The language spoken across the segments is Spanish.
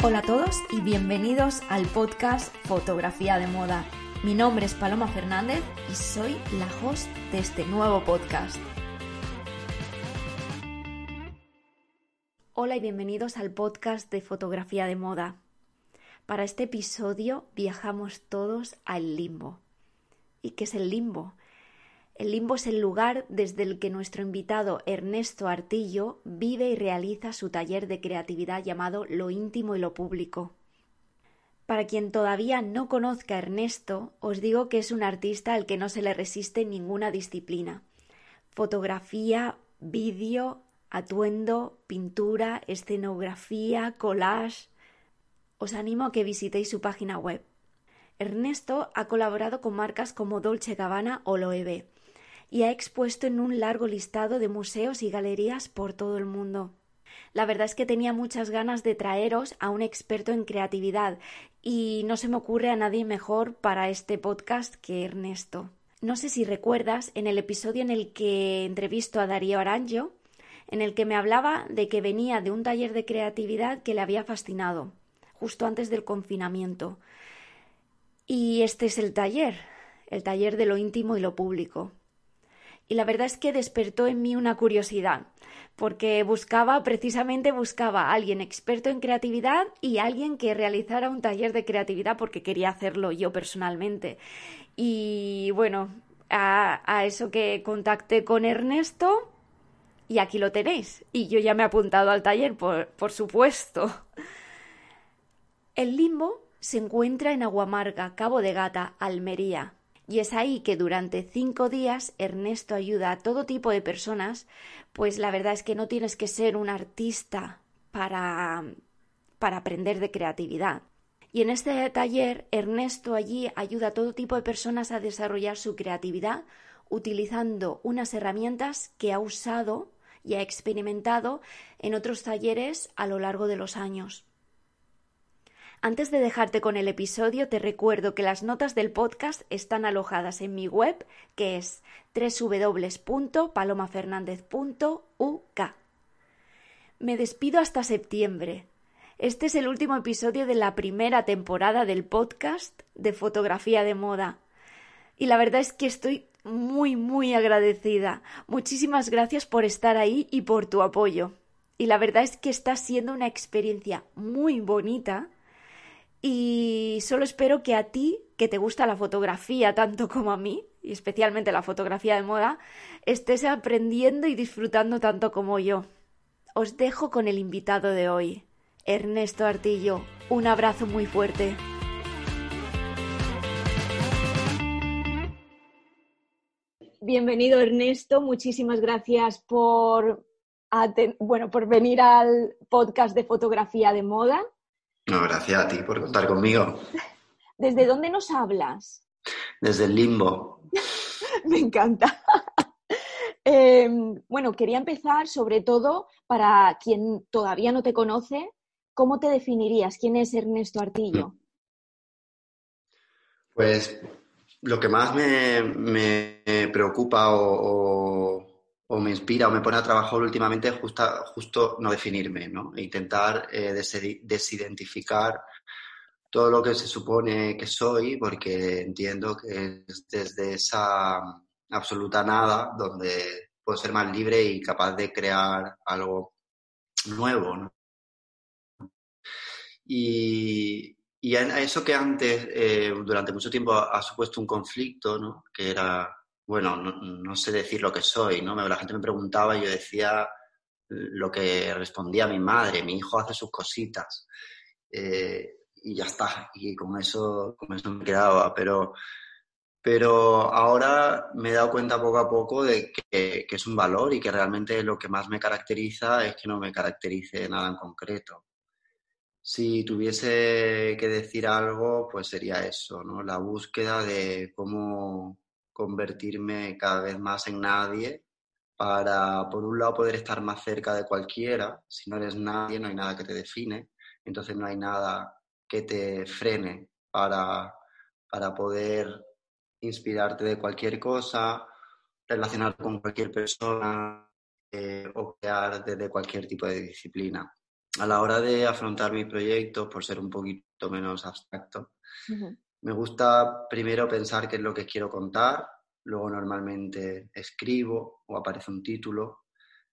Hola a todos y bienvenidos al podcast Fotografía de Moda. Mi nombre es Paloma Fernández y soy la host de este nuevo podcast. Hola y bienvenidos al podcast de Fotografía de Moda. Para este episodio viajamos todos al limbo. ¿Y qué es el limbo? El limbo es el lugar desde el que nuestro invitado Ernesto Artillo vive y realiza su taller de creatividad llamado Lo íntimo y lo público. Para quien todavía no conozca a Ernesto, os digo que es un artista al que no se le resiste ninguna disciplina. Fotografía, vídeo, atuendo, pintura, escenografía, collage. Os animo a que visitéis su página web. Ernesto ha colaborado con marcas como Dolce Gabbana o Loewe y ha expuesto en un largo listado de museos y galerías por todo el mundo. La verdad es que tenía muchas ganas de traeros a un experto en creatividad y no se me ocurre a nadie mejor para este podcast que Ernesto. No sé si recuerdas en el episodio en el que entrevisto a Darío Aranjo, en el que me hablaba de que venía de un taller de creatividad que le había fascinado, justo antes del confinamiento. Y este es el taller, el taller de lo íntimo y lo público y la verdad es que despertó en mí una curiosidad, porque buscaba, precisamente buscaba a alguien experto en creatividad y alguien que realizara un taller de creatividad porque quería hacerlo yo personalmente. Y bueno, a, eso que contacté con Ernesto y aquí lo tenéis. Y yo ya me he apuntado al taller, por, por supuesto. El limbo se encuentra en Aguamarga, Cabo de Gata, Almería. Y es ahí que durante cinco días Ernesto ayuda a todo tipo de personas, pues la verdad es que no tienes que ser un artista para, para aprender de creatividad. Y en este taller Ernesto allí ayuda a todo tipo de personas a desarrollar su creatividad utilizando unas herramientas que ha usado y ha experimentado en otros talleres a lo largo de los años. Antes de dejarte con el episodio, te recuerdo que las notas del podcast están alojadas en mi web, que es www.palomafernandez.uk. Me despido hasta septiembre. Este es el último episodio de la primera temporada del podcast de fotografía de moda. Y la verdad es que estoy muy, muy agradecida. Muchísimas gracias por estar ahí y por tu apoyo. Y la verdad es que está siendo una experiencia muy bonita y solo espero que a ti, que te gusta la fotografía tanto como a mí, y especialmente la fotografía de moda, estés aprendiendo y disfrutando tanto como yo. Os dejo con el invitado de hoy, Ernesto Artillo. Un abrazo muy fuerte. Bienvenido Ernesto, muchísimas gracias por, bueno, por venir al podcast de fotografía de moda. No, gracias a ti por contar conmigo. ¿Desde dónde nos hablas? Desde el limbo. Me encanta. eh, bueno, quería empezar sobre todo para quien todavía no te conoce, ¿cómo te definirías? ¿Quién es Ernesto Artillo? Pues lo que más me, me preocupa o, o, o, me inspira o me pone a trabajar últimamente es justo, justo no definirme, ¿no? E intentar eh, des desidentificar todo lo que se supone que soy, porque entiendo que es desde esa absoluta nada donde puedo ser más libre y capaz de crear algo nuevo, ¿no? Y, y a eso que antes, eh, durante mucho tiempo, ha, ha, supuesto un conflicto, ¿no? Que era, bueno, no, sé decir lo que soy, ¿no? La gente me preguntaba y yo decía lo que respondía mi madre, mi hijo hace sus cositas. Eh, y ya está, y con eso, con eso me quedaba. Pero Pero ahora me he dado cuenta poco a poco de que, que, es un valor y que realmente lo que más me caracteriza es que no me caracterice nada en concreto. Si tuviese que decir algo, pues sería eso, ¿no? La búsqueda de cómo convertirme cada vez más en nadie para, por un lado, poder estar más cerca de cualquiera. Si no eres nadie, no hay nada que te define, entonces no hay nada que te frene para, para poder inspirarte de cualquier cosa, relacionar con cualquier persona eh, o crear desde cualquier tipo de disciplina. A la hora de afrontar mi proyecto, por ser un poquito menos abstracto, me gusta primero pensar qué es lo que quiero contar, luego normalmente escribo o aparece un título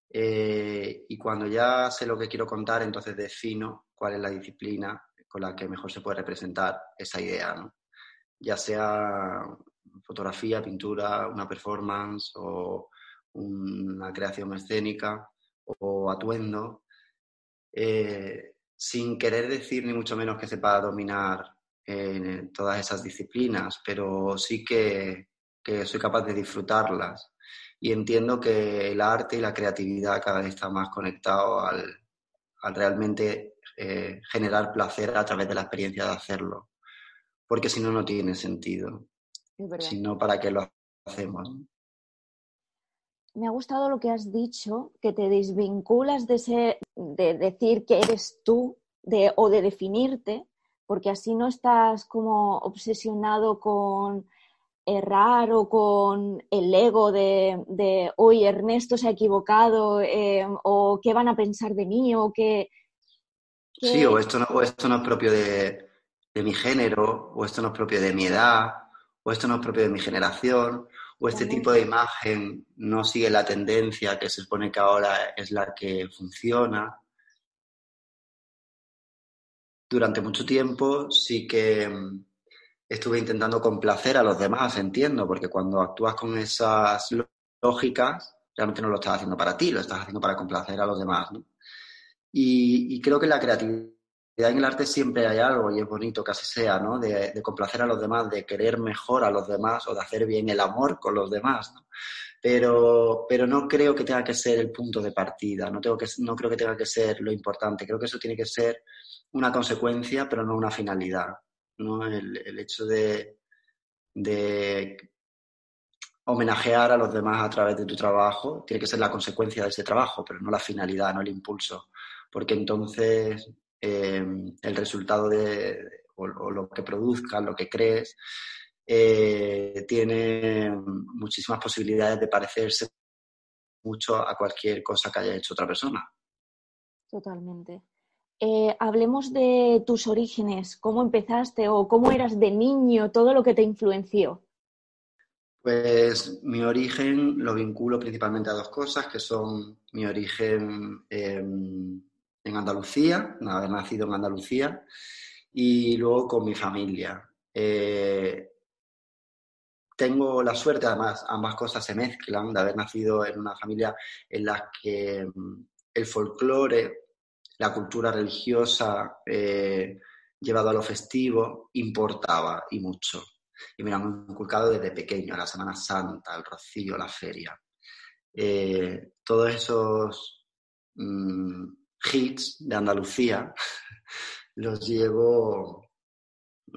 eh, y cuando ya sé lo que quiero contar, entonces defino cuál es la disciplina con la que mejor se puede representar esa idea, ya sea fotografía, pintura, una performance o una creación escénica o atuendo, eh, sin querer decir ni mucho menos que sepa dominar eh, todas esas disciplinas, pero sí que, soy capaz de disfrutarlas. Y entiendo que el arte y la creatividad cada vez están más conectados al, realmente eh, generar placer a través de la experiencia de hacerlo. Porque si no, no tiene sentido sino para qué lo hacemos. Me ha gustado lo que has dicho, que te desvinculas de, de decir que eres tú de, o de definirte, porque así no estás como obsesionado con errar o con el ego de, de hoy Ernesto se ha equivocado eh, o qué van a pensar de mí o qué... Sí, o esto, no, o esto no es propio de, de mi género o esto no es propio de mi edad o esto no es propio de mi generación, o este tipo de imagen no sigue la tendencia que se supone que ahora es la que funciona. Durante mucho tiempo sí que mm, estuve intentando complacer a los demás, entiendo, porque cuando actúas con esas lógicas, realmente no lo estás haciendo para ti, lo estás haciendo para complacer a los demás. Y, y creo que la creatividad en el arte siempre hay algo, y es bonito que así sea, ¿no? De, complacer a los demás, de querer mejor a los demás o de hacer bien el amor con los demás, ¿no? Pero, pero no creo que tenga que ser el punto de partida, no, tengo que, no creo que tenga que ser lo importante, creo que eso tiene que ser una consecuencia, pero no una finalidad, ¿no? El, hecho de, homenajear a los demás a través de tu trabajo tiene que ser la consecuencia de ese trabajo, pero no la finalidad, no el impulso, porque entonces Em, el resultado de, o, lo que produzcas, lo que crees, eh, tiene muchísimas posibilidades de parecerse mucho a cualquier cosa que haya hecho otra persona. Totalmente. Eh, hablemos de tus orígenes, cómo empezaste o cómo eras de niño, todo lo que te influenció. Pues mi origen lo vinculo principalmente a dos cosas, que son mi origen em, en Andalucía, haber nacido en Andalucía, y luego con mi familia. Eh, tengo la suerte, además, ambas cosas se mezclan, de haber nacido en una familia en la que mm, el folclore, la cultura religiosa eh, a lo festivo, importaba y mucho. Y me han inculcado desde pequeño, la Semana Santa, el Rocío, la feria. Eh, todos esos mm, hits de Andalucía los llevo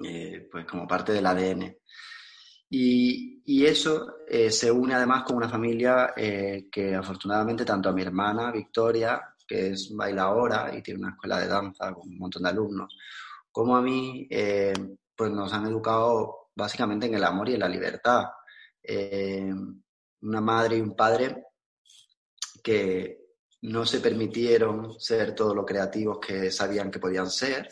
eh, pues como parte del ADN. Y, eso eh, se une además con una familia que afortunadamente tanto a mi hermana Victoria, que es bailaora y tiene una escuela de danza con un montón de alumnos, como a mí, pues nos han educado básicamente en el amor y en la libertad. una madre y un padre que, no se permitieron ser todo lo creativos que sabían que podían ser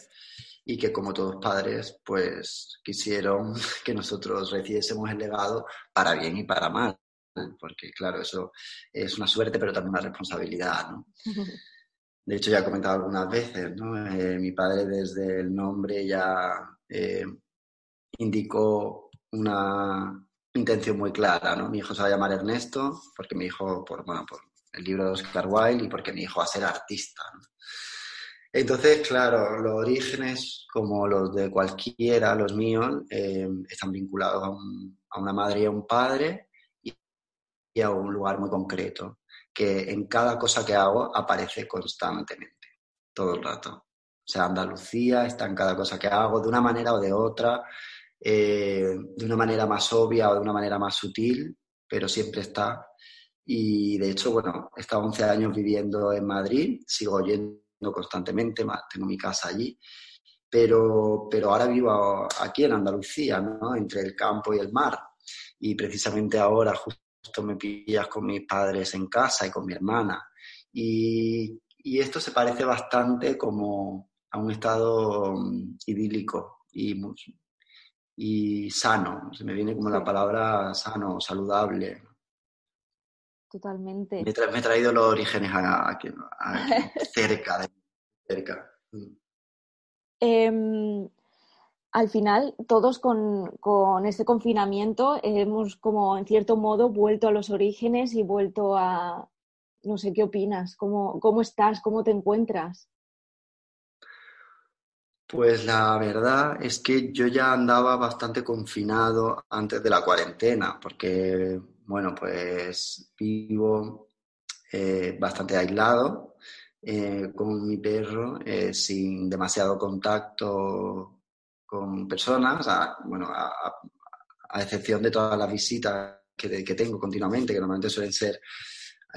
y que como todos padres pues quisieron que nosotros recibiésemos el legado para bien y para mal porque claro eso es una suerte pero también una responsabilidad ¿no? de hecho ya he comentado algunas veces ¿no? Eh, mi padre desde el nombre ya eh, indicó una intención muy clara ¿no? mi hijo se va a llamar Ernesto porque mi hijo por bueno por el libro de Oscar Wilde y porque mi hijo va a ser artista. Entonces, claro, los orígenes, como los de cualquiera, los míos, eh, están vinculados a un, a una madre y a un padre a un lugar muy concreto, que en cada cosa que hago aparece constantemente, todo el rato. O sea, Andalucía está en cada cosa que hago, de una manera o de otra, eh, de una manera más obvia o de una manera más sutil, pero siempre está. Y de hecho, bueno, he estado 11 años viviendo en Madrid, sigo yendo constantemente, tengo mi casa allí, pero, pero ahora vivo aquí en Andalucía, ¿no? entre el campo y el mar. Y precisamente ahora, justo me pillas con mis padres en casa y con mi hermana. Y, esto se parece bastante como a un estado mm, idílico y, y sano. Se me viene como la palabra sano, saludable. Totalmente. Me, he traído los orígenes aquí, cerca. De, cerca. Mm. Em, al final, todos con, este confinamiento hemos como en cierto modo vuelto a los orígenes y vuelto a, no sé qué opinas, cómo, cómo estás, cómo te encuentras. Pues la verdad es que yo ya andaba bastante confinado antes de la cuarentena, porque, bueno, pues vivo eh, bastante aislado eh, con mi perro, eh, sin demasiado contacto con personas, a, bueno, a, excepción de todas las visitas que, que, tengo continuamente, que normalmente suelen ser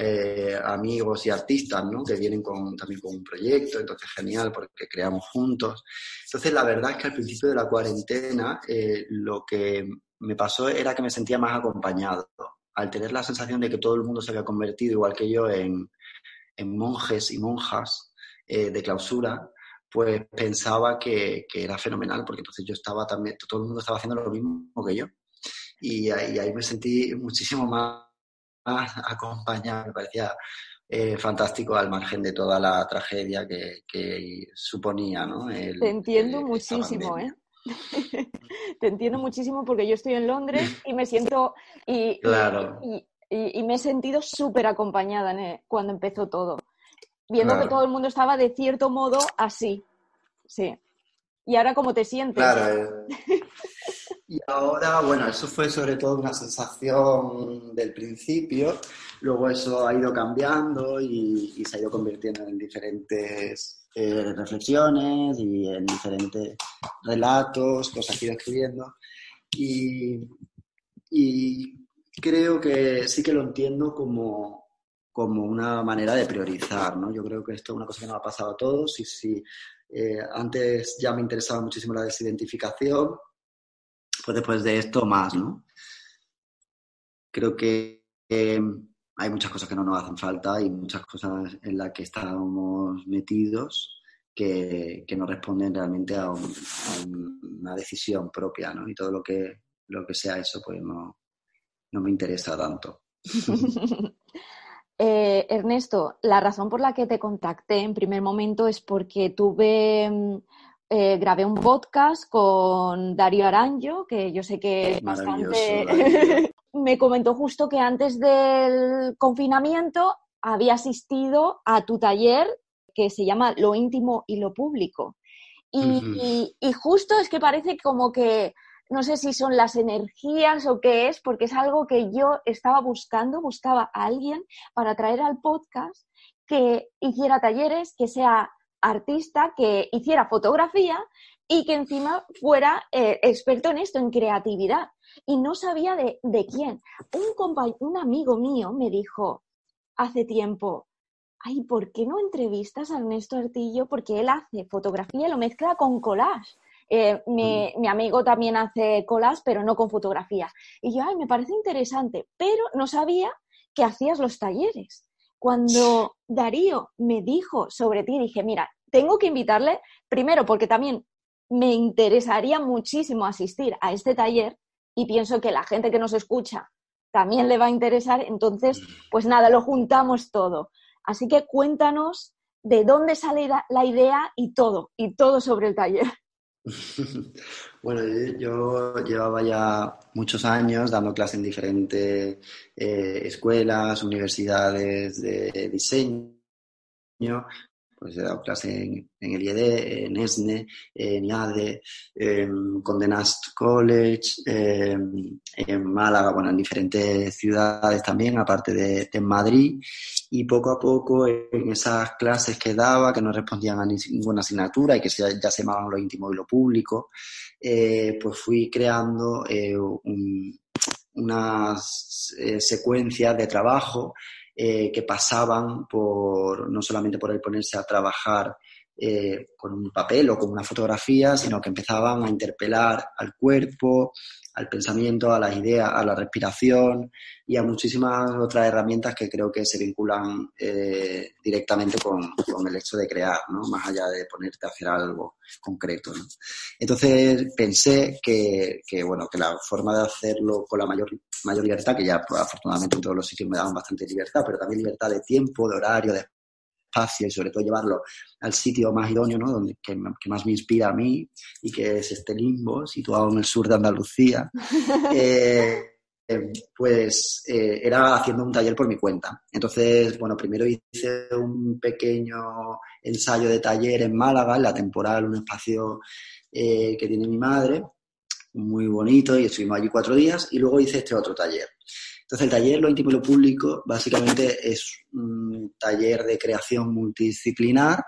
eh, amigos y artistas, ¿no? Que vienen con, también con un proyecto, entonces genial porque creamos juntos. Entonces la verdad es que al principio de la cuarentena eh, lo que me pasó era que me sentía más acompañado. Al tener la sensación de que todo el mundo se había convertido, igual que yo, en, en monjes y monjas eh, de clausura, pues pensaba que, era fenomenal, porque entonces yo estaba también, todo el mundo estaba haciendo lo mismo que yo. Y ahí, me sentí muchísimo más, acompañado, me parecía eh, fantástico al margen de toda la tragedia que, suponía, ¿no? Te entiendo muchísimo, ¿eh? Te entiendo muchísimo porque yo estoy en Londres y me siento y, y, me he sentido súper acompañada cuando empezó todo viendo que todo el mundo estaba de cierto modo así. Sí. ¿Y ahora cómo te sientes? Claro. Eh. Y ahora, bueno, eso fue sobre todo una sensación del principio, luego eso ha ido cambiando y, se ha ido convirtiendo en diferentes eh, reflexiones y en diferentes relatos, cosas que he ido escribiendo. Y, y creo que sí que lo entiendo como, como una manera de priorizar, ¿no? Yo creo que esto es una cosa que nos ha pasado a todos y si eh, antes ya me interesaba muchísimo la desidentificación, pues después de esto más, ¿no? Creo que hay muchas cosas que no nos hacen falta y muchas cosas en las que estamos metidos que, no responden realmente a, una decisión propia, ¿no? Y todo lo que, lo que sea eso, pues no, no me interesa tanto. Eh, Ernesto, la razón por la que te contacté en primer momento es porque tuve, mm, eh, grabé un podcast con Darío Aranjo, que yo sé que es bastante... Me comentó justo que antes del confinamiento había asistido a tu taller que se llama Lo íntimo y lo público. y justo es que parece como que no sé si son las energías o qué es, porque es algo que yo estaba buscando, buscaba a alguien para traer al podcast que hiciera talleres, que sea artista, que hiciera fotografía y que encima fuera eh, experto en esto, en creatividad. Y no sabía de, quién. Un, un amigo mío me dijo hace tiempo, ay, ¿por qué no entrevistas a Ernesto Artillo? Porque él hace fotografía y lo mezcla con collage. Eh, mi, amigo también hace colas, pero no con fotografía. Y yo, ay, me parece interesante, pero no sabía que hacías los talleres. Cuando Darío me dijo sobre ti, dije, mira, tengo que invitarle, primero porque también me interesaría muchísimo asistir a este taller y pienso que la gente que nos escucha también le va a interesar, entonces, pues nada, lo juntamos todo. Así que cuéntanos de dónde sale la idea y todo, y todo sobre el taller. Bueno, yo llevaba ya muchos años dando clases en diferentes eh, escuelas, universidades de diseño, pues he dado clase en, el IED, en ESNE, en IADE, en Condé College, en Málaga, bueno, en diferentes ciudades también, aparte de, Madrid. Y poco a poco en esas clases que daba, que no respondían a ninguna asignatura y que ya se llamaban lo íntimo y lo público, eh, pues fui creando eh, unas eh, secuencias de trabajo que pasaban por no solamente por el ponerse a trabajar con un papel o con una fotografía, sino que empezaban a interpelar al cuerpo, al pensamiento, a las ideas, a la respiración y a muchísimas otras herramientas que creo que se vinculan eh, directamente con, el hecho de crear, ¿no? más allá de ponerte a hacer algo concreto. Entonces pensé que, bueno, que la forma de hacerlo con la mayor, mayor libertad, que ya pues, afortunadamente en todos los sitios me daban bastante libertad, pero también libertad de tiempo, de horario, de espacio y sobre todo llevarlo al sitio más idóneo, ¿no? Donde, que, más me inspira a mí y que es este limbo situado en el sur de Andalucía. Eh, eh, pues eh, era haciendo un taller por mi cuenta. Entonces, bueno, primero hice un pequeño ensayo de taller en Málaga, en la temporal, un espacio que tiene mi madre, muy bonito, y estuvimos allí cuatro días, y luego hice este otro taller. Entonces, el taller Lo íntimo lo público básicamente es un taller de creación multidisciplinar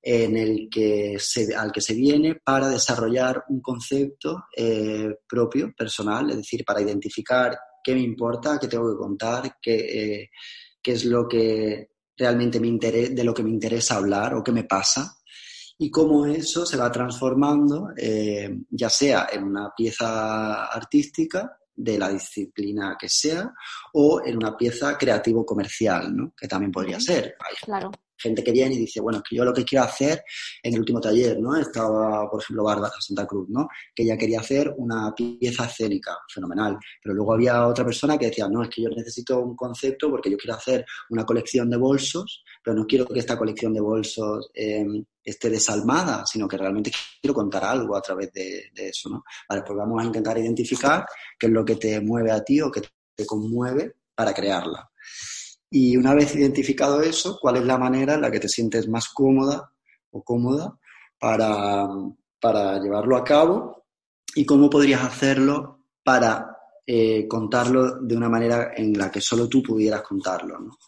en el que se, al que se viene para desarrollar un concepto eh, propio, personal, es decir, para identificar qué me importa, qué tengo que contar, qué, eh, qué es lo que realmente me interesa, de lo que me interesa hablar o qué me pasa y cómo eso se va transformando, eh, ya sea en una pieza artística de la disciplina que sea o en una pieza creativo-comercial, ¿no? que también podría ser. Hay claro. Gente que viene y dice, bueno, que yo lo que quiero hacer en el último taller, ¿no? Estaba, por ejemplo, Bárbara Santa Cruz, ¿no? Que ella quería hacer una pieza escénica, fenomenal. Pero luego había otra persona que decía, no, es que yo necesito un concepto porque yo quiero hacer una colección de bolsos, pero no quiero que esta colección de bolsos eh, esté desalmada, sino que realmente quiero contar algo a través de, eso, ¿no? Vale, pues vamos a intentar identificar qué es lo que te mueve a ti o que te conmueve para crearla. Y una vez identificado eso, ¿cuál es la manera en la que te sientes más cómoda o cómoda para, para llevarlo a cabo y cómo podrías hacerlo para eh, contarlo de una manera en la que solo tú pudieras contarlo, ¿no?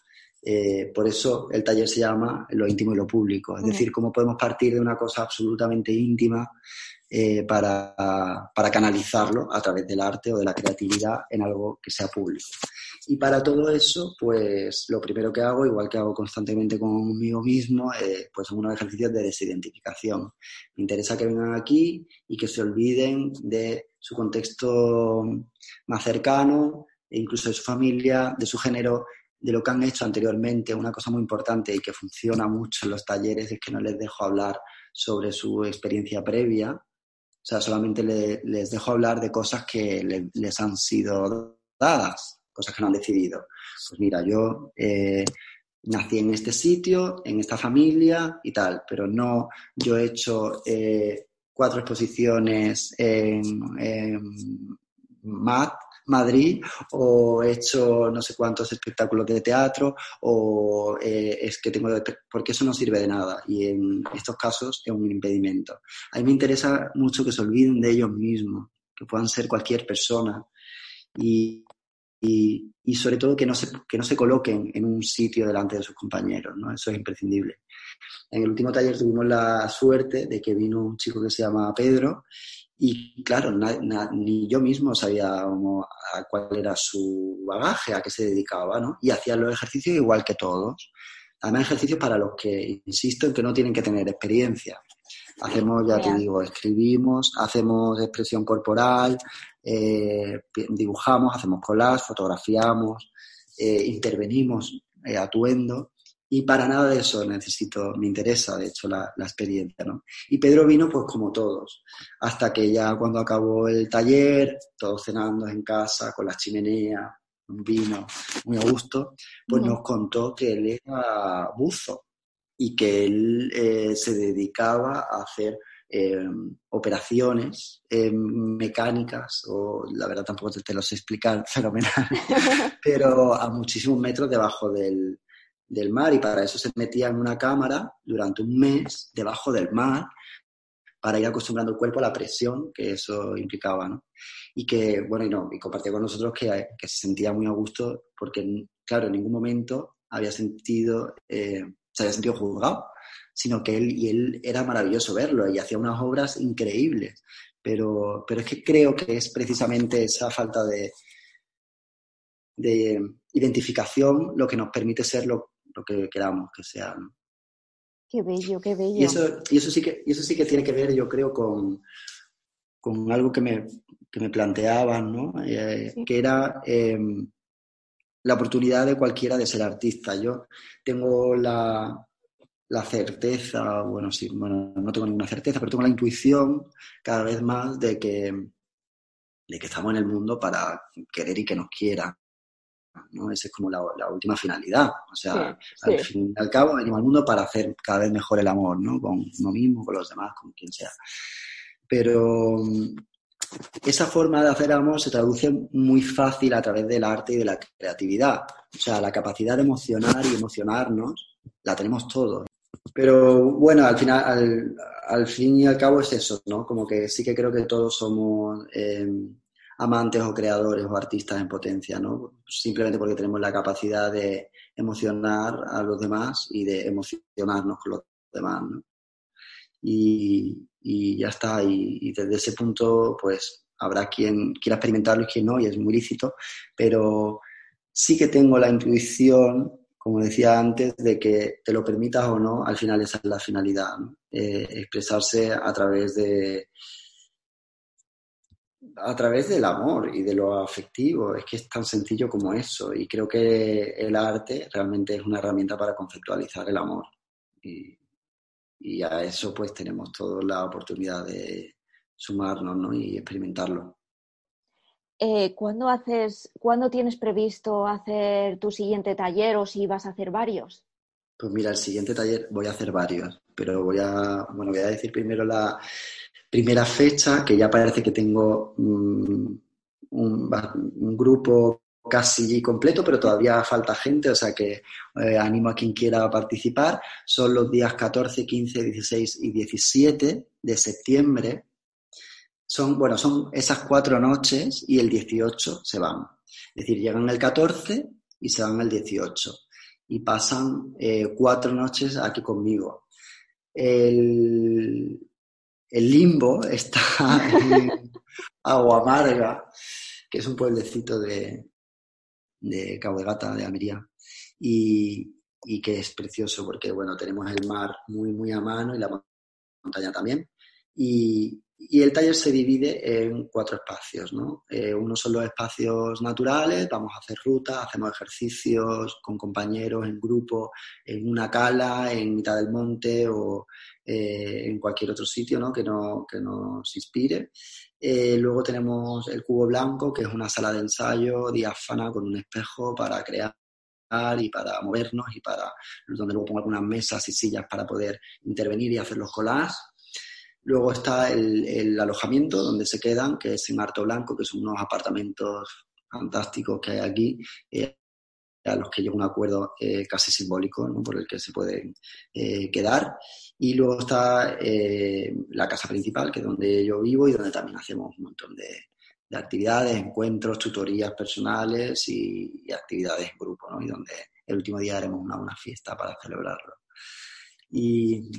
Eh, por eso el taller se llama Lo íntimo y lo público, es decir, cómo podemos partir de una cosa absolutamente íntima eh, para, para, canalizarlo a través del arte o de la creatividad en algo que sea público. Y para todo eso, pues lo primero que hago, igual que hago constantemente conmigo mismo, eh, pues son unos ejercicios de desidentificación. Me interesa que vengan aquí y que se olviden de su contexto más cercano, e incluso de su familia, de su género, de lo que han hecho anteriormente, una cosa muy importante y que funciona mucho en los talleres es que no les dejo hablar sobre su experiencia previa, o sea, solamente les dejo hablar de cosas que les han sido dadas, cosas que no han decidido. Pues mira, yo eh, nací en este sitio, en esta familia y tal, pero no, yo he hecho eh, cuatro exposiciones en, en MAT, Madrid o he hecho no sé cuántos espectáculos de teatro o eh, es que tengo... porque eso no sirve de nada y en estos casos es un impedimento. A mí me interesa mucho que se olviden de ellos mismos, que puedan ser cualquier persona y, y, sobre todo que no, se, que no se coloquen en un sitio delante de sus compañeros, ¿no? Eso es imprescindible. En el último taller tuvimos la suerte de que vino un chico que se llama Pedro y claro, ni yo mismo sabía cuál era su bagaje, a qué se dedicaba, ¿no? Y hacía los ejercicios igual que todos. Además, ejercicios para los que, insisto, en que no tienen que tener experiencia. Hacemos, ya te digo, escribimos, hacemos expresión corporal, eh, dibujamos, hacemos collage, fotografiamos, eh, intervenimos eh, atuendo y para nada de eso necesito, me interesa, de hecho, la, experiencia, ¿no? Y Pedro vino, pues como todos, hasta que ya cuando acabó el taller, todos cenando en casa, con la chimenea, un vino muy a gusto, pues nos contó que él era buzo y que él eh, se dedicaba a hacer em, operaciones em, mecánicas, o la verdad tampoco te, te lo sé explicar fenomenal, pero a muchísimos metros debajo del, del mar y para eso se metía en una cámara durante un mes debajo del mar para ir acostumbrando el cuerpo a la presión que eso implicaba, ¿no? Y que, bueno, y, no, y compartía con nosotros que, que se sentía muy a gusto porque, claro, en ningún momento había sentido, eh, se había sentido juzgado, sino que él, y él era maravilloso verlo y hacía unas obras increíbles. Pero, pero es que creo que es precisamente esa falta de, de identificación lo que nos permite ser lo, lo que queramos que sea. ¿no? Qué bello, qué bello. Y eso, y eso, sí, que, y eso sí que tiene que ver, yo creo, con, con algo que me, que me planteaban, ¿no? Eh, Sí. que era eh, la oportunidad de cualquiera de ser artista. Yo tengo la, la certeza, bueno, sí, bueno, no tengo ninguna certeza, pero tengo la intuición cada vez más de que, de que estamos en el mundo para querer y que nos quieran. ¿No? Esa es como la, la última finalidad. O sea, Sí, al sí. fin y al cabo venimos al mundo para hacer cada vez mejor el amor, ¿no? Con uno mismo, con los demás, con quien sea. Pero mm, esa forma de hacer amor se traduce muy fácil a través del arte y de la creatividad. O sea, la capacidad de emocionar y emocionarnos la tenemos todos. Pero bueno, al final, al, al fin y al cabo es eso, ¿no? Como que sí que creo que todos somos eh, amantes o creadores o artistas en potencia, ¿no? Simplemente porque tenemos la capacidad de emocionar a los demás y de emocionarnos con los demás. Y, y ya está. Y, y desde ese punto, pues habrá quien quiera experimentarlo y quien no, y es muy lícito, pero sí que tengo la intuición, como decía antes, de que te lo permitas o no, al final esa es la finalidad. Eh, expresarse a través de a través del amor y de lo afectivo. Es que es tan sencillo como eso. Y creo que el arte realmente es una herramienta para conceptualizar el amor. Y, y a eso pues tenemos todos la oportunidad de sumarnos ¿no? y experimentarlo. Eh, ¿cuándo haces, cuándo tienes previsto hacer tu siguiente taller o si vas a hacer varios? Pues mira, el siguiente taller voy a hacer varios, pero voy a, bueno, voy a decir primero la primera fecha, que ya parece que tengo mm, un, un grupo casi completo, pero todavía falta gente, o sea que eh, animo a quien quiera participar. Son los días 14, 15, 16 y 17 de septiembre. Son, bueno, son esas cuatro noches y el 18 se van. Es decir, llegan el 14 y se van el 18 y pasan eh, cuatro noches aquí conmigo. El, el limbo está en Agua Amarga, que es un pueblecito de, de Cabo de Gata, de Almería, y, que es precioso porque, bueno, tenemos el mar muy, muy a mano y la montaña también. Y, y el taller se divide en cuatro espacios, ¿no? Eh, uno son los espacios naturales, vamos a hacer rutas, hacemos ejercicios con compañeros, en grupo, en una cala, en mitad del monte o eh, en cualquier otro sitio, ¿no? Que, no, que nos inspire. Eh, luego tenemos el cubo blanco, que es una sala de ensayo diáfana con un espejo para crear y para movernos y para donde luego pongo algunas mesas y sillas para poder intervenir y hacer los collages. Luego está el, alojamiento donde se quedan, que es en Harto Blanco, que son unos apartamentos fantásticos que hay aquí, eh, a los que llega un acuerdo eh, casi simbólico por el que se pueden eh, quedar. Y luego está eh, la casa principal, que es donde yo vivo y donde también hacemos un montón de, de actividades, encuentros, tutorías personales y, y, actividades en grupo, ¿no? y donde el último día haremos una, una fiesta para celebrarlo. Y,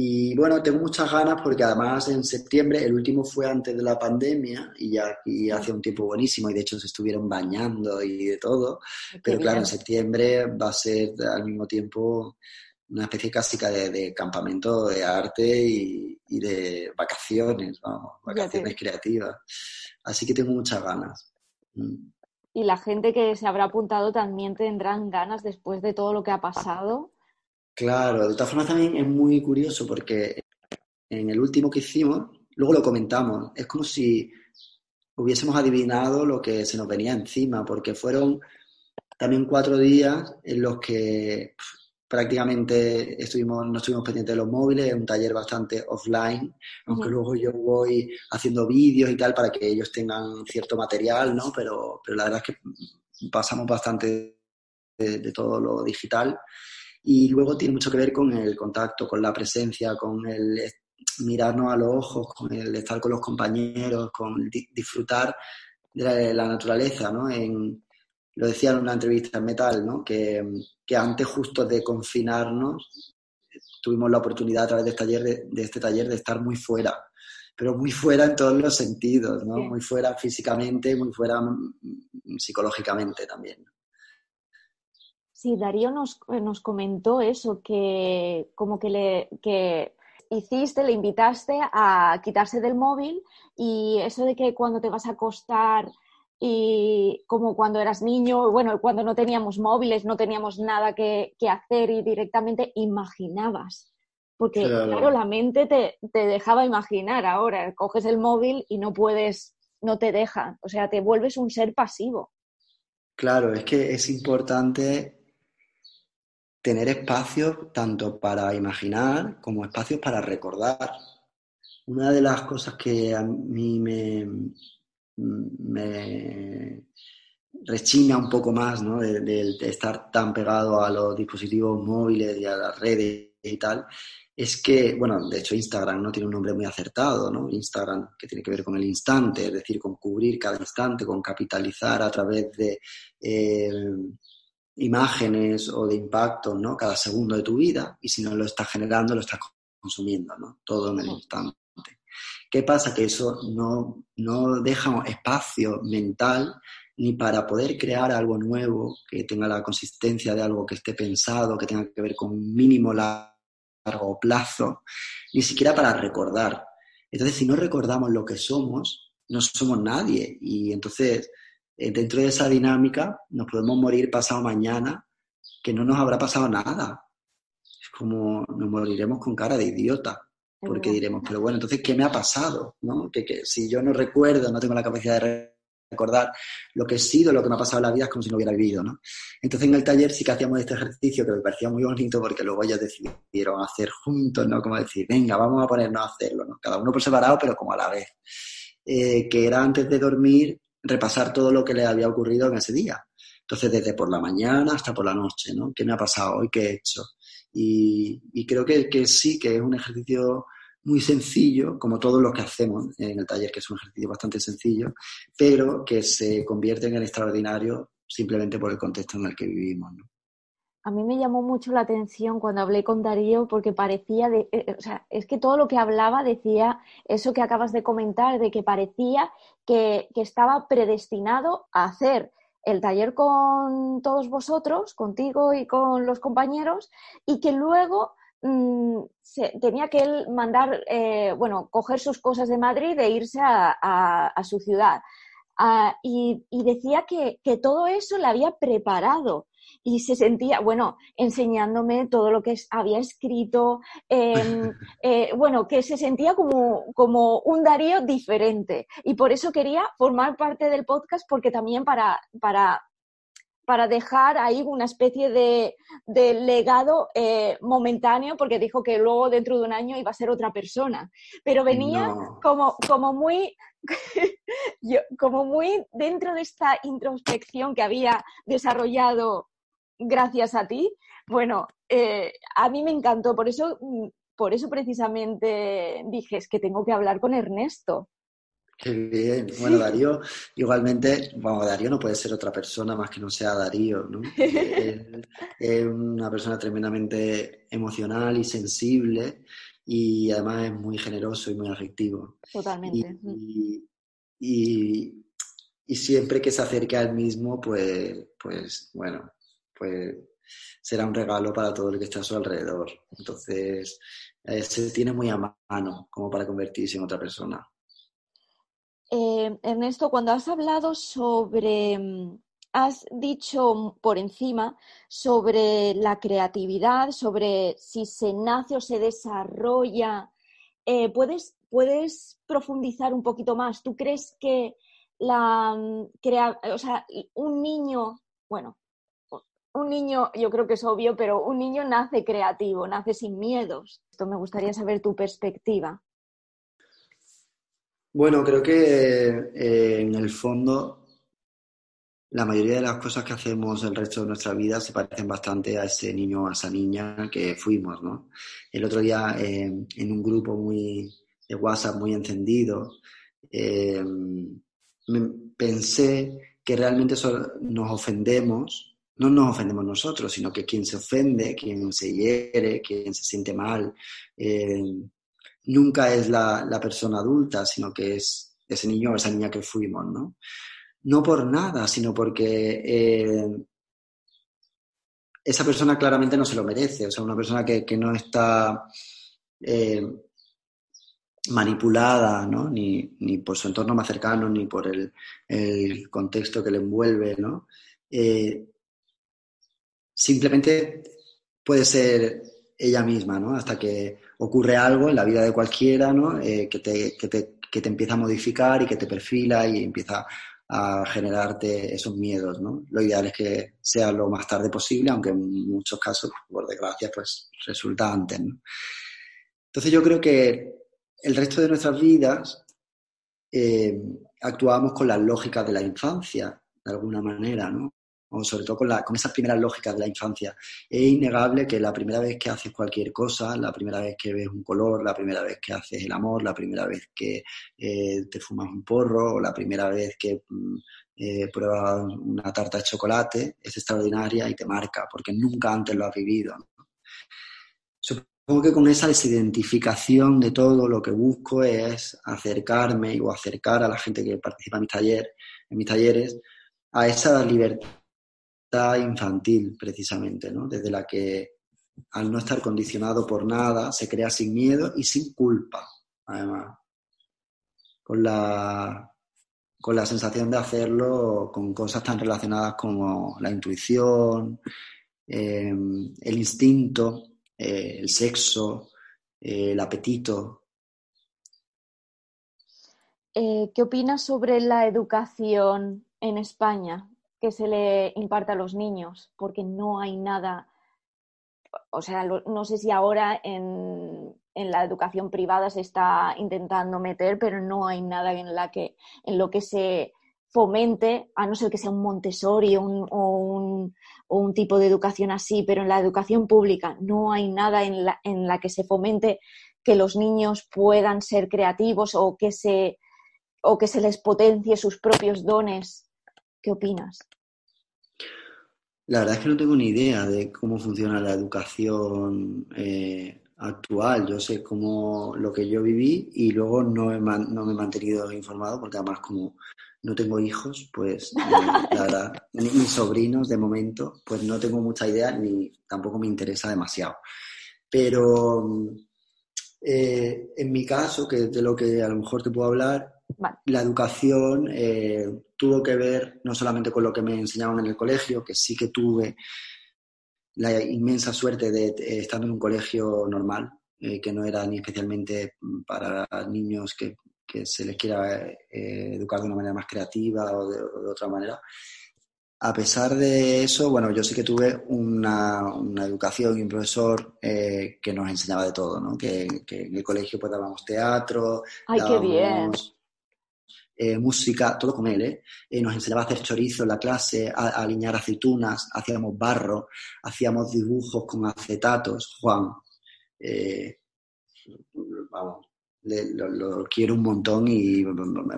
y bueno, tengo muchas ganas porque además en septiembre, el último fue antes de la pandemia y ya aquí hace un tiempo buenísimo y de hecho se estuvieron bañando y de todo. Pero claro, en septiembre va a ser al mismo tiempo una especie casi de, de campamento de arte y, y, de vacaciones, vamos, vacaciones creativas. Así que tengo muchas ganas. Mm. Y la gente que se habrá apuntado también tendrán ganas después de todo lo que ha pasado. Claro, de todas formas también es muy curioso porque en el último que hicimos, luego lo comentamos, es como si hubiésemos adivinado lo que se nos venía encima, porque fueron también cuatro días en los que prácticamente estuvimos, no estuvimos pendientes de los móviles, es un taller bastante offline, aunque uh -huh. luego yo voy haciendo vídeos y tal para que ellos tengan cierto material, ¿no? Pero, pero la verdad es que pasamos bastante de, todo lo digital. Y luego tiene mucho que ver con el contacto, con la presencia, con el mirarnos a los ojos, con el estar con los compañeros, con disfrutar de la, naturaleza, ¿no? En, lo decía en una entrevista en Metal, ¿no? Que, que antes justo de confinarnos tuvimos la oportunidad a través de este taller de, este taller de estar muy fuera, pero muy fuera en todos los sentidos, ¿no? Muy fuera físicamente, muy fuera mm, psicológicamente también. Sí, Darío nos, nos comentó eso, que como que le que hiciste, le invitaste a quitarse del móvil y eso de que cuando te vas a acostar y como cuando eras niño, bueno, cuando no teníamos móviles, no teníamos nada que, hacer y directamente imaginabas. Porque, claro, la mente te, te, dejaba imaginar ahora, coges el móvil y no puedes, no te deja, o sea, te vuelves un ser pasivo. Claro, es que es importante tener espacios tanto para imaginar como espacios para recordar. Una de las cosas que a mí me, rechina un poco más ¿no? de, estar tan pegado a los dispositivos móviles y a las redes y tal, es que, bueno, de hecho Instagram no tiene un nombre muy acertado, ¿no? Instagram que tiene que ver con el instante, es decir, con cubrir cada instante, con capitalizar a través de eh, imágenes o de impactos, ¿no? Cada segundo de tu vida y si no lo estás generando, lo estás consumiendo, ¿no? Todo en el instante. ¿Qué pasa? Que eso no, no deja espacio mental ni para poder crear algo nuevo que tenga la consistencia de algo que esté pensado, que tenga que ver con un mínimo largo plazo, ni siquiera para recordar. Entonces, si no recordamos lo que somos, no somos nadie. Y entonces, eh, dentro de esa dinámica, nos podemos morir pasado mañana, que no nos habrá pasado nada. Es como nos moriremos con cara de idiota porque diremos, pero bueno, entonces, ¿qué me ha pasado? ¿No? Que, si yo no recuerdo, no tengo la capacidad de recordar lo que he sido, lo que me ha pasado en la vida, es como si no hubiera vivido, ¿no? Entonces en el taller sí que hacíamos este ejercicio que me parecía muy bonito porque luego ellos decidieron hacer juntos, ¿no? Como decir, venga, vamos a ponernos a hacerlo, ¿no? Cada uno por separado, pero como a la vez. Eh, que era antes de dormir repasar todo lo que le había ocurrido en ese día. Entonces, desde por la mañana hasta por la noche, ¿no? ¿Qué me ha pasado hoy? ¿Qué he hecho? Y, creo que, que, sí, que es un ejercicio muy sencillo, como todo lo que hacemos en el taller, que es un ejercicio bastante sencillo, pero que se convierte en el extraordinario simplemente por el contexto en el que vivimos. A mí me llamó mucho la atención cuando hablé con Darío porque parecía, de, eh, o sea, es que todo lo que hablaba decía eso que acabas de comentar, de que parecía que, que estaba predestinado a hacer el taller con todos vosotros, contigo y con los compañeros, y que luego mm, tenía que él mandar, eh, bueno, coger sus cosas de Madrid e irse a, su ciudad. Ah, y, decía que, todo eso le había preparado y se sentía, bueno, enseñándome todo lo que había escrito, em, eh, bueno, que se sentía como, como un Darío diferente. Y por eso quería formar parte del podcast, porque también para, para para dejar ahí una especie de, legado eh, momentáneo, porque dijo que luego dentro de un año iba a ser otra persona. Pero venía como, como, muy, como muy dentro de esta introspección que había desarrollado gracias a ti, bueno, eh, a mí me encantó, por eso, mm, por eso precisamente dije, es que tengo que hablar con Ernesto. Qué bien. Bueno, Darío, igualmente, bueno, Darío no puede ser otra persona más que no sea Darío, ¿no? es una persona tremendamente emocional y sensible y además es muy generoso y muy afectivo. Totalmente. Y, y, siempre que se acerque al mismo, pues, pues, bueno, pues será un regalo para todo el que está a su alrededor. Entonces, eh, se tiene muy a mano como para convertirse en otra persona. Eh, Ernesto, cuando has hablado sobre, has dicho por encima sobre la creatividad, sobre si se nace o se desarrolla, eh, ¿puedes, ¿puedes profundizar un poquito más? ¿Tú crees que la, mm, o sea, un niño, bueno, un niño, yo creo que es obvio, pero un niño nace creativo, nace sin miedos. Esto me gustaría saber tu perspectiva. Bueno, creo que eh, en el fondo la mayoría de las cosas que hacemos el resto de nuestra vida se parecen bastante a ese niño o a esa niña que fuimos, ¿no? El otro día eh, en un grupo muy de WhatsApp muy encendido, eh, pensé que realmente nos ofendemos, no nos ofendemos nosotros, sino que quien se ofende, quien se hiere, quien se siente mal, eh, nunca es la, la, persona adulta, sino que es ese niño o esa niña que fuimos, ¿no? no por nada, sino porque eh, esa persona claramente no se lo merece. O sea, una persona que, no está eh, manipulada, ¿no? Ni, por su entorno más cercano, ni por el, contexto que le envuelve, ¿no? Simplemente puede ser ella misma, ¿no? Hasta que ocurre algo en la vida de cualquiera, ¿no? que, te, que, te, que te empieza a modificar y que te perfila y empieza a generarte esos miedos, ¿no? Lo ideal es que sea lo más tarde posible, aunque en muchos casos, por desgracia, pues resulta antes, ¿no? Entonces yo creo que el resto de nuestras vidas eh, actuamos con las lógicas de la infancia, de alguna manera, ¿no? O sobre todo con, la, con esas primeras lógicas de la infancia. Es innegable que la primera vez que haces cualquier cosa, la primera vez que ves un color, la primera vez que haces el amor, la primera vez que eh, te fumas un porro, o la primera vez que mm, eh, pruebas una tarta de chocolate, es extraordinaria y te marca, porque nunca antes lo has vivido. Supongo que con esa desidentificación de todo lo que busco es acercarme o acercar a la gente que participa en mis, taller, en mis talleres a esa libertad infantil, precisamente, ¿no? Desde la que al no estar condicionado por nada, se crea sin miedo y sin culpa, además. Con la, con la sensación de hacerlo con cosas tan relacionadas como la intuición, em, el instinto, eh, el sexo, eh, el apetito. Eh, ¿Qué opinas sobre la educación en España? Que se le imparte a los niños, porque no hay nada, o sea, no sé si ahora en, la educación privada se está intentando meter, pero no hay nada en, la que, en lo que se fomente, a no ser que sea un Montessori o, un, un, tipo de educación así, pero en la educación pública no hay nada en la, en la que se fomente que los niños puedan ser creativos o que se, o que se les potencie sus propios dones ¿Qué opinas? La verdad es que no tengo ni idea de cómo funciona la educación eh, actual. Yo sé cómo lo que yo viví y luego no, no me he mantenido informado porque además como no tengo hijos, pues eh, la verdad, ni mis sobrinos de momento, pues no tengo mucha idea ni tampoco me interesa demasiado. Pero eh, en mi caso, que de lo que a lo mejor te puedo hablar, la educación eh, tuvo que ver no solamente con lo que me enseñaban en el colegio, que sí que tuve la inmensa suerte de, estar en un colegio normal, eh, que no era ni especialmente para niños que, se les quiera eh, educar de una manera más creativa o de, otra manera. A pesar de eso, bueno, yo sí que tuve una, educación y un profesor que nos enseñaba de todo, ¿no? Que, en el colegio pues dábamos teatro, ¡Ay, qué bien! Eh, música, todo con él, ¿eh? ¿eh? Nos enseñaba a hacer chorizo en la clase, a, alinear aceitunas, hacíamos barro, hacíamos dibujos con acetatos. Juan, eh, vamos, lo, quiero un montón y va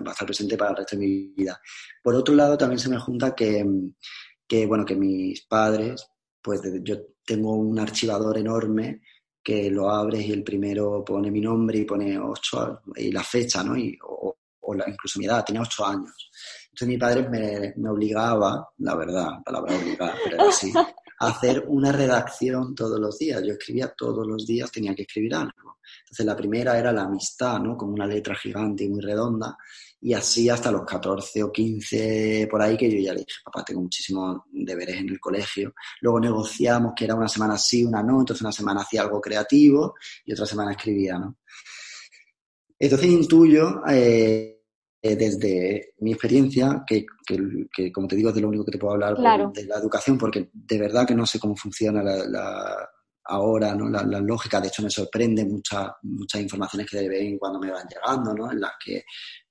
a estar presente para el resto de mi vida. Por otro lado, también se me junta que, que bueno, que mis padres, pues yo tengo un archivador enorme que lo abres y el primero pone mi nombre y pone ocho y la fecha, ¿no? Y, o la, incluso mi edad, tenía ocho años. Entonces mi padre me, obligaba, la verdad, palabra obligada, pero era así, a hacer una redacción todos los días. Yo escribía todos los días, tenía que escribir algo. Entonces la primera era la amistad, ¿no? Con una letra gigante y muy redonda. Y así hasta los 14 o 15 por ahí que yo ya le dije, papá, tengo muchísimos deberes en el colegio. Luego negociamos que era una semana sí, una no. Entonces una semana hacía algo creativo y otra semana escribía, ¿no? Entonces intuyo eh, desde mi experiencia, que, como te digo es de lo único que te puedo hablar de la educación, porque de verdad que no sé cómo funciona la, ahora, ¿no? La, lógica, de hecho me sorprende muchas muchas informaciones que de vez en cuando me van llegando, ¿no? En las que,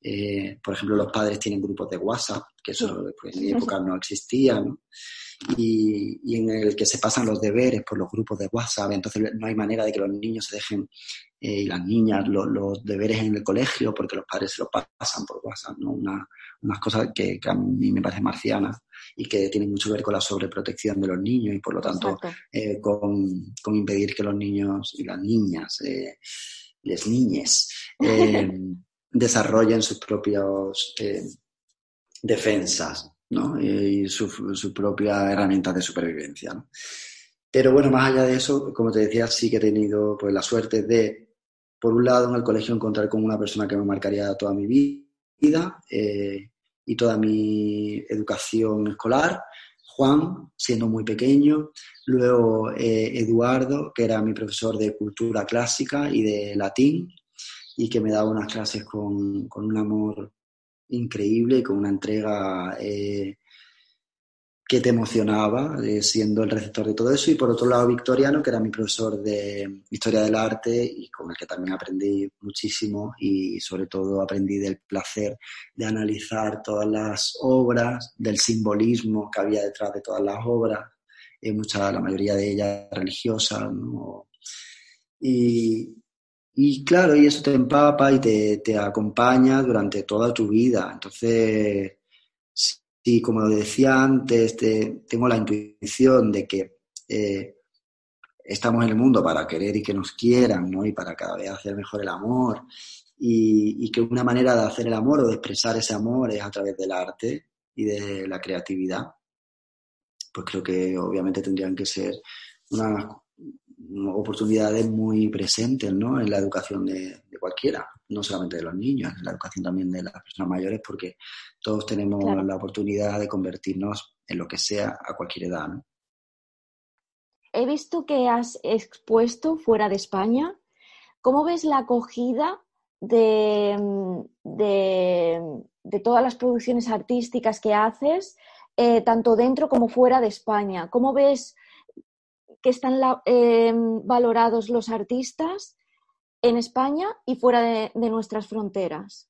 eh, por ejemplo, los padres tienen grupos de WhatsApp, que eso pues, en mi época no existía, ¿no? Y, y, en el que se pasan los deberes por los grupos de WhatsApp, entonces no hay manera de que los niños se dejen eh, y las niñas los deberes en el colegio porque los padres se los pasan por WhatsApp, ¿no? Una, unas cosas que, que, a mí me parecen marcianas y que tienen mucho que ver con la sobreprotección de los niños y por lo tanto eh, con, con, impedir que los niños y las niñas, eh, les niñes, eh, desarrollen sus propios eh, defensas ¿no? y sus su propias herramientas de supervivencia. ¿no? Pero bueno, más allá de eso, como te decía, sí que he tenido pues, la suerte de por un lado, en el colegio encontrar con una persona que me marcaría toda mi vida eh, y toda mi educación escolar. Juan, siendo muy pequeño. Luego eh, Eduardo, que era mi profesor de cultura clásica y de latín y que me daba unas clases con, con un amor increíble con una entrega eh, que te emocionaba, eh, siendo el receptor de todo eso, y por otro lado Victoriano, que era mi profesor de Historia del Arte y con el que también aprendí muchísimo y sobre todo aprendí del placer de analizar todas las obras, del simbolismo que había detrás de todas las obras, eh, mucha, la mayoría de ellas religiosas, ¿no? y, y claro, y eso te empapa y te, te acompaña durante toda tu vida. Entonces, Sí, como decía antes, te, tengo la intuición de que eh, estamos en el mundo para querer y que nos quieran, ¿no? Y para cada vez hacer mejor el amor. Y, y, que una manera de hacer el amor o de expresar ese amor es a través del arte y de la creatividad. Pues creo que obviamente tendrían que ser unas oportunidades muy presentes ¿no? en la educación de, de, cualquiera, no solamente de los niños, en la educación también de las personas mayores, porque todos tenemos claro. la oportunidad de convertirnos en lo que sea a cualquier edad. ¿no? He visto que has expuesto fuera de España. ¿Cómo ves la acogida de, de, de todas las producciones artísticas que haces, eh, tanto dentro como fuera de España? ¿Cómo ves que están la, eh, valorados los artistas en España y fuera de, de, nuestras fronteras?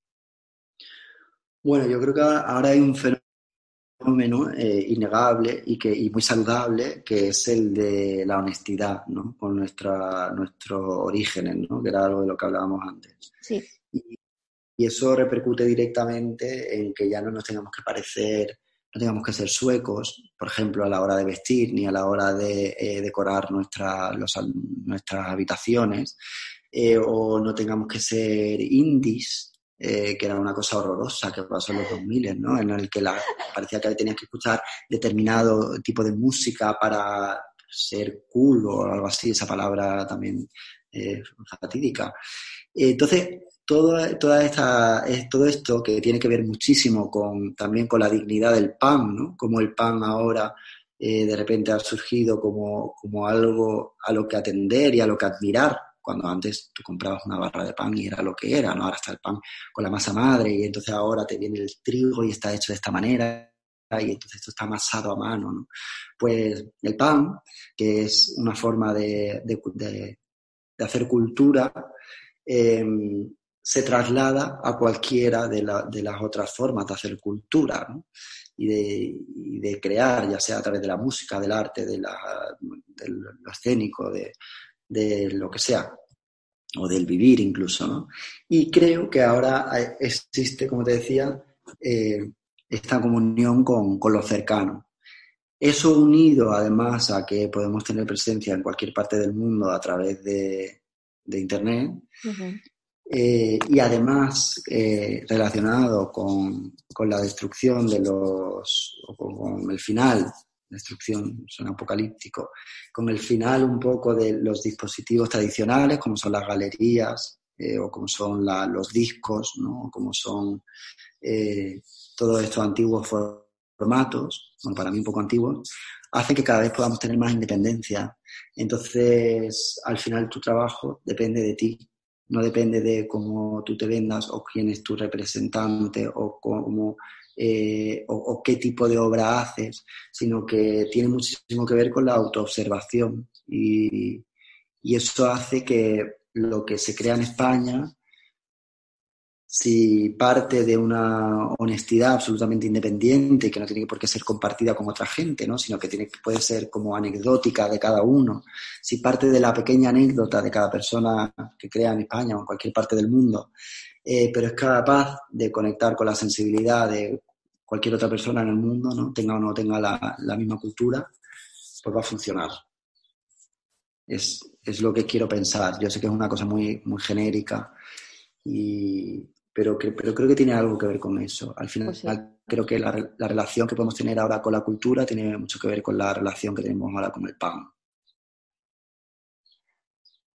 Bueno, yo creo que ahora hay un fenómeno eh, innegable y, que, y muy saludable que es el de la honestidad ¿no? con nuestra, nuestros orígenes, ¿no? que era algo de lo que hablábamos antes. Sí. Y, y eso repercute directamente en que ya no nos tengamos que parecer no tengamos que ser suecos, por ejemplo, a la hora de vestir ni a la hora de eh, decorar nuestra, los, nuestras habitaciones, eh, o no tengamos que ser indies, eh, que era una cosa horrorosa que pasó en los 2000, ¿no? en el que parecía que tenías que escuchar determinado tipo de música para ser cool o algo así, esa palabra también fatídica. Entonces, todo, toda esta, todo esto que tiene que ver muchísimo con, también con la dignidad del pan, ¿no? Como el pan ahora eh, de repente ha surgido como, como algo a lo que atender y a lo que admirar, cuando antes tú comprabas una barra de pan y era lo que era, ¿no? Ahora está el pan con la masa madre y entonces ahora te viene el trigo y está hecho de esta manera y entonces esto está amasado a mano, ¿no? Pues el pan, que es una forma de, de, hacer cultura, eh, se traslada a cualquiera de, la, de, las otras formas de hacer cultura y, de, crear, ya sea a través de la música, del arte, de, lo escénico, de, lo que sea, o del vivir incluso. Y creo que ahora existe, como te decía, eh, esta comunión con, lo cercano. Eso unido además a que podemos tener presencia en cualquier parte del mundo a través de, Internet. Eh, y además eh, relacionado con, con, la destrucción de los, o con, el final, destrucción suena apocalíptico, con el final un poco de los dispositivos tradicionales, como son las galerías, eh, o como son los discos, ¿no? como son eh, todos estos antiguos formatos, bueno, para mí un poco antiguos, hace que cada vez podamos tener más independencia. Entonces, al final tu trabajo depende de ti, no depende de cómo tú te vendas o quién es tu representante o cómo eh, o, o, qué tipo de obra haces, sino que tiene muchísimo que ver con la autoobservación. Y, y eso hace que lo que se crea en España si parte de una honestidad absolutamente independiente, que no tiene por qué ser compartida con otra gente, ¿no? sino que tiene, puede ser como anecdótica de cada uno, si parte de la pequeña anécdota de cada persona que crea en España o en cualquier parte del mundo, eh, pero es capaz de conectar con la sensibilidad de cualquier otra persona en el mundo, ¿no? tenga o no tenga la, la misma cultura, pues va a funcionar. Es, es, lo que quiero pensar. Yo sé que es una cosa muy, muy genérica, y, pero, que, pero creo que tiene algo que ver con eso. Al final, Pues sí. creo que la, la relación que podemos tener ahora con la cultura tiene mucho que ver con la relación que tenemos ahora con el pan.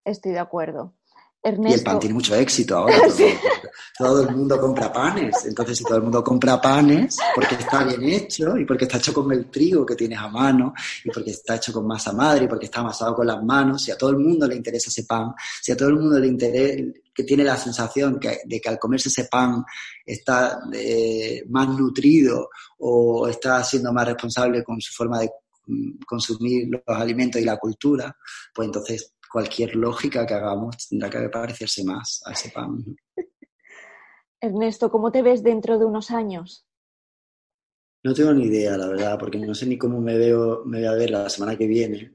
Estoy de acuerdo. Y el Ernesto, pan tiene mucho éxito ahora. Todo el mundo compra panes. Entonces, si todo el mundo compra panes, porque está bien hecho y porque está hecho con el trigo que tienes a mano y porque está hecho con masa madre y porque está amasado con las manos, si a todo el mundo le interesa ese pan, si a todo el mundo le interesa, que tiene la sensación que, de que al comerse ese pan está eh, más nutrido o está siendo más responsable con su forma de mm, consumir los alimentos y la cultura, pues entonces cualquier lógica que hagamos tendrá que parecerse más a ese pan. Ernesto, ¿cómo te ves dentro de unos años? No tengo ni idea, la verdad, porque no sé ni cómo me veo, me voy a ver la semana que viene.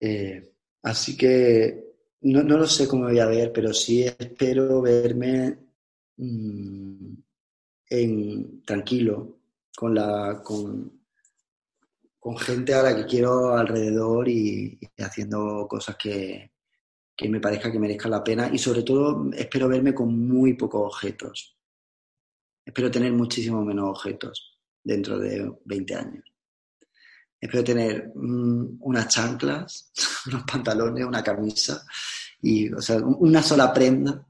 Eh, así que no, no lo sé cómo voy a ver, pero sí espero verme mm, en, tranquilo, con la, con, con gente a la que quiero alrededor y, y haciendo cosas que, que me parezca que merezcan la pena y sobre todo espero verme con muy pocos objetos. Espero tener muchísimo menos objetos dentro de 20 años. Espero tener mm, unas chanclas, unos pantalones, una camisa y, o sea, un- una sola prenda.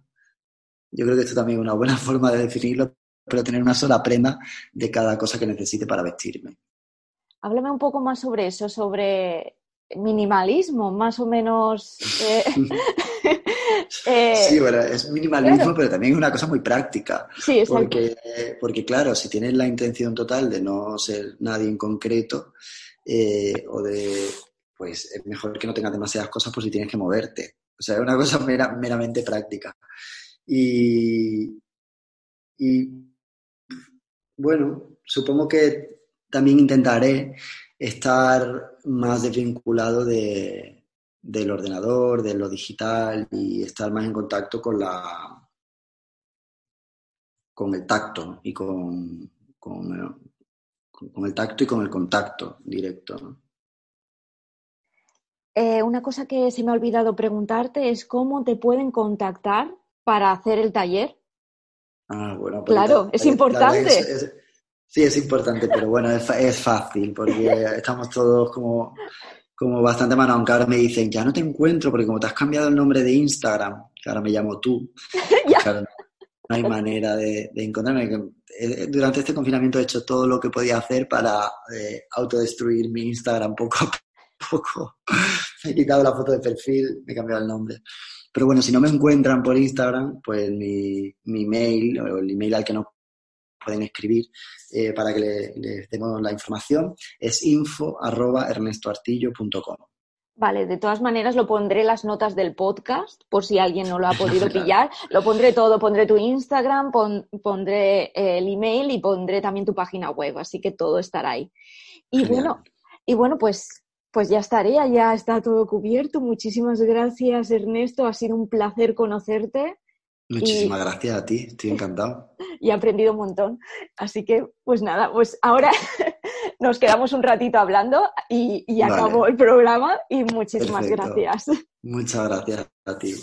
Yo creo que esto también es una buena forma de definirlo, pero tener una sola prenda de cada cosa que necesite para vestirme. Háblame un poco más sobre eso, sobre minimalismo, más o menos. eh, eh, Sí, bueno, es minimalismo, claro. pero también es una cosa muy práctica. sí, exacto. Porque, porque, claro, si tienes la intención total de no ser nadie en concreto, eh, o de, pues es mejor que no tengas demasiadas cosas por si tienes que moverte. O sea, es una cosa mera- meramente práctica. Y, y, bueno, supongo que también intentaré estar más desvinculado de, del ordenador, de lo digital y estar más en contacto con la con el tacto y con, con, con- con el tacto y con el contacto directo. ¿no? Eh, una cosa que se me ha olvidado preguntarte es cómo te pueden contactar para hacer el taller. Ah, bueno, pues Claro, la- es importante. es- es- sí, es importante, pero bueno, es, fácil porque estamos todos como, como bastante manos, aunque ahora me dicen, ya no te encuentro porque como te has cambiado el nombre de Instagram, que ahora me llamo tú, claro, no, hay manera de, de encontrarme. Eh, Durante este confinamiento he hecho todo lo que podía hacer para eh, autodestruir mi Instagram poco a poco. Me he quitado la foto de perfil, me he cambiado el nombre. Pero bueno, si no me encuentran por Instagram, pues mi, mi mail o el email al que nos pueden escribir eh, para que le- les demos la información es info arroba ernestoartillo.com. Vale, de todas maneras lo pondré en las notas del podcast por si alguien no lo ha podido pillar. Lo pondré todo, pondré tu Instagram, pon- pondré eh, el email y pondré también tu página web, así que todo estará ahí. Y Genial. bueno, y bueno, pues, pues ya estaré, ya está todo cubierto. Muchísimas gracias, Ernesto. Ha sido un placer conocerte Muchísimas gracias a ti, estoy encantado. y he aprendido un montón. Así que, pues nada, pues ahora nos quedamos un ratito hablando y, y Vale. acabó el programa y muchísimas Perfecto. gracias. Muchas gracias a ti.